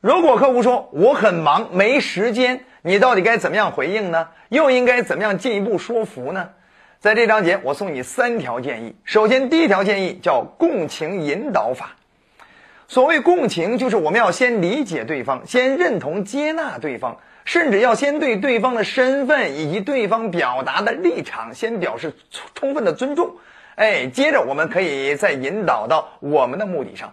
如果客户说我很忙没时间，你到底该怎么样回应呢？又应该怎么样进一步说服呢？在这章节，我送你三条建议。首先，第一条建议叫共情引导法。所谓共情，就是我们要先理解对方，先认同接纳对方，甚至要先对对方的身份以及对方表达的立场先表示充充分的尊重。哎，接着我们可以再引导到我们的目的上。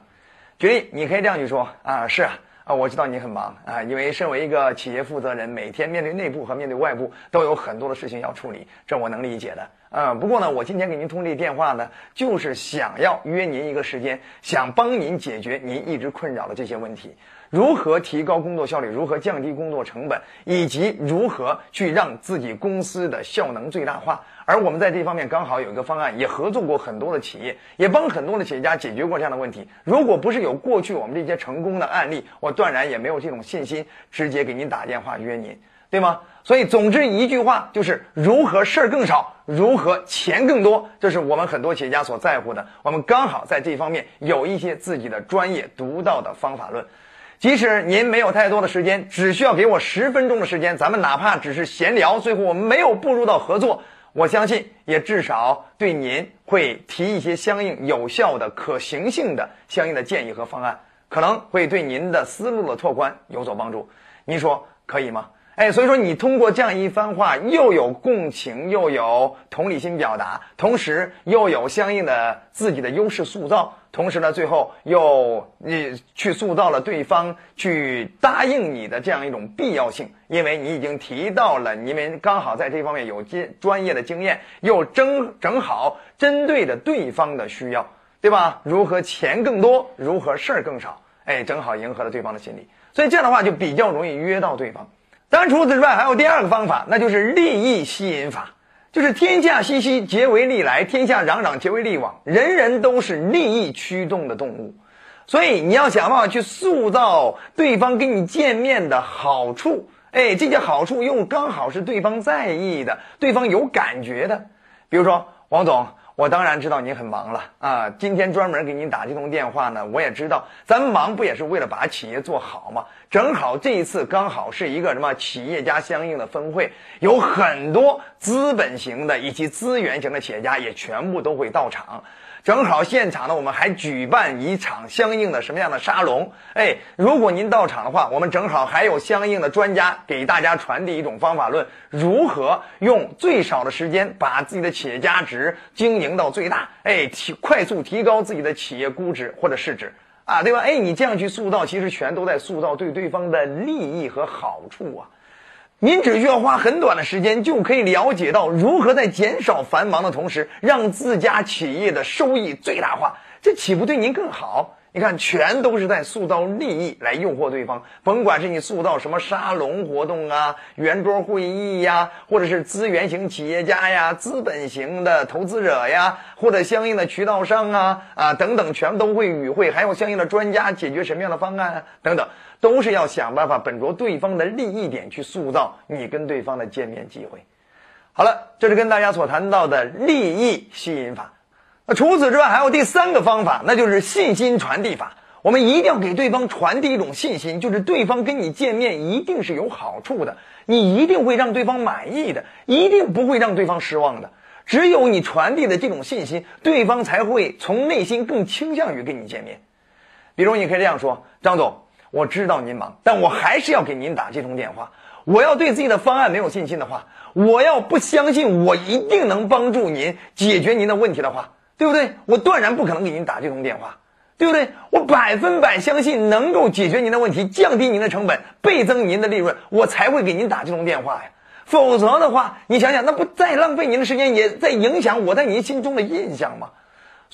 举例，你可以这样去说啊，是啊。啊，我知道你很忙啊，因为身为一个企业负责人，每天面对内部和面对外部都有很多的事情要处理，这我能理解的。嗯，不过呢，我今天给您通这电话呢，就是想要约您一个时间，想帮您解决您一直困扰的这些问题。如何提高工作效率？如何降低工作成本？以及如何去让自己公司的效能最大化？而我们在这方面刚好有一个方案，也合作过很多的企业，也帮很多的企业家解决过这样的问题。如果不是有过去我们这些成功的案例，我断然也没有这种信心直接给您打电话约您，对吗？所以，总之一句话就是如何事儿更少，如何钱更多，这是我们很多企业家所在乎的。我们刚好在这方面有一些自己的专业独到的方法论。即使您没有太多的时间，只需要给我十分钟的时间，咱们哪怕只是闲聊，最后我们没有步入到合作，我相信也至少对您会提一些相应有效的、可行性的相应的建议和方案，可能会对您的思路的拓宽有所帮助。您说可以吗？哎，所以说你通过这样一番话，又有共情，又有同理心表达，同时又有相应的自己的优势塑造，同时呢，最后又你去塑造了对方去答应你的这样一种必要性，因为你已经提到了你们刚好在这方面有经专业的经验，又正正好针对着对方的需要，对吧？如何钱更多，如何事儿更少？哎，正好迎合了对方的心理，所以这样的话就比较容易约到对方。当然，除此之外，还有第二个方法，那就是利益吸引法，就是天下熙熙，皆为利来；天下攘攘，皆为利往。人人都是利益驱动的动物，所以你要想办法去塑造对方跟你见面的好处。哎，这些好处又刚好是对方在意的，对方有感觉的。比如说，王总。我当然知道您很忙了啊！今天专门给您打这通电话呢，我也知道咱们忙不也是为了把企业做好吗？正好这一次刚好是一个什么企业家相应的分会，有很多资本型的以及资源型的企业家也全部都会到场。正好现场呢，我们还举办一场相应的什么样的沙龙？哎，如果您到场的话，我们正好还有相应的专家给大家传递一种方法论，如何用最少的时间把自己的企业价值经营到最大？哎，提快速提高自己的企业估值或者市值啊，对吧？哎，你这样去塑造，其实全都在塑造对对方的利益和好处啊。您只需要花很短的时间，就可以了解到如何在减少繁忙的同时，让自家企业的收益最大化，这岂不对您更好？你看，全都是在塑造利益来诱惑对方。甭管是你塑造什么沙龙活动啊、圆桌会议呀，或者是资源型企业家呀、资本型的投资者呀，或者相应的渠道商啊啊等等，全都会与会，还有相应的专家解决什么样的方案啊等等。都是要想办法本着对方的利益点去塑造你跟对方的见面机会。好了，这是跟大家所谈到的利益吸引法。那除此之外，还有第三个方法，那就是信心传递法。我们一定要给对方传递一种信心，就是对方跟你见面一定是有好处的，你一定会让对方满意的，一定不会让对方失望的。只有你传递的这种信心，对方才会从内心更倾向于跟你见面。比如，你可以这样说：“张总。”我知道您忙，但我还是要给您打这通电话。我要对自己的方案没有信心的话，我要不相信我一定能帮助您解决您的问题的话，对不对？我断然不可能给您打这通电话，对不对？我百分百相信能够解决您的问题，降低您的成本，倍增您的利润，我才会给您打这通电话呀。否则的话，你想想，那不再浪费您的时间，也在影响我在您心中的印象吗？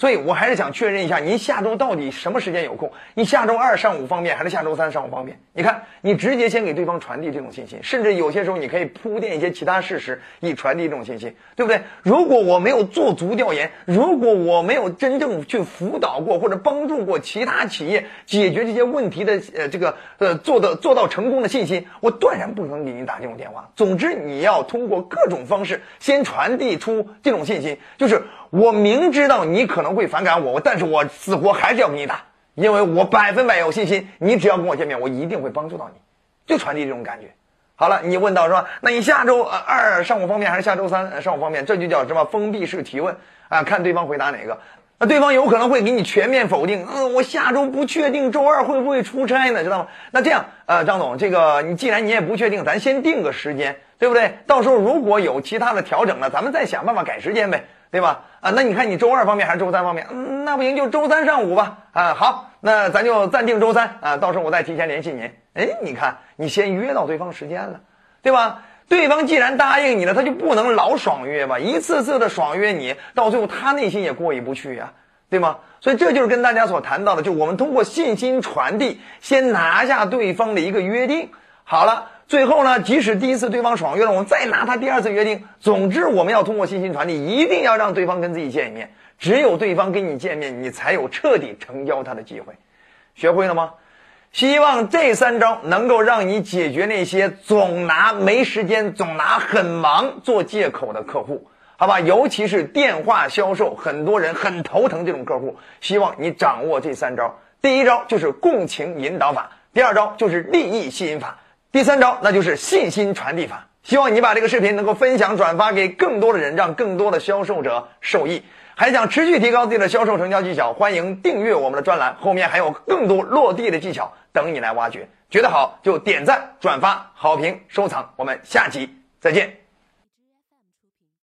所以，我还是想确认一下，您下周到底什么时间有空？你下周二上午方便，还是下周三上午方便？你看，你直接先给对方传递这种信息，甚至有些时候你可以铺垫一些其他事实，以传递这种信息，对不对？如果我没有做足调研，如果我没有真正去辅导过或者帮助过其他企业解决这些问题的，呃，这个呃做的做到成功的信心，我断然不可能给您打这种电话。总之，你要通过各种方式先传递出这种信息，就是。我明知道你可能会反感我，但是我死活还是要跟你打，因为我百分百有信心，你只要跟我见面，我一定会帮助到你，就传递这种感觉。好了，你问到说，那你下周二上午方便还是下周三上午方便？这就叫什么封闭式提问啊？看对方回答哪个。那对方有可能会给你全面否定。嗯，我下周不确定，周二会不会出差呢？知道吗？那这样，呃，张总，这个你既然你也不确定，咱先定个时间，对不对？到时候如果有其他的调整了，咱们再想办法改时间呗，对吧？啊，那你看你周二方面还是周三方面？嗯，那不行，就周三上午吧。啊，好，那咱就暂定周三啊，到时候我再提前联系您。哎，你看，你先约到对方时间了，对吧？对方既然答应你了，他就不能老爽约吧？一次次的爽约你，到最后他内心也过意不去呀，对吗？所以这就是跟大家所谈到的，就我们通过信心传递，先拿下对方的一个约定。好了，最后呢，即使第一次对方爽约了，我们再拿他第二次约定。总之，我们要通过信息传递，一定要让对方跟自己见一面。只有对方跟你见面，你才有彻底成交他的机会。学会了吗？希望这三招能够让你解决那些总拿没时间、总拿很忙做借口的客户，好吧？尤其是电话销售，很多人很头疼这种客户。希望你掌握这三招：第一招就是共情引导法，第二招就是利益吸引法，第三招那就是信心传递法。希望你把这个视频能够分享转发给更多的人，让更多的销售者受益。还想持续提高自己的销售成交技巧，欢迎订阅我们的专栏，后面还有更多落地的技巧等你来挖掘。觉得好就点赞、转发、好评、收藏。我们下集再见。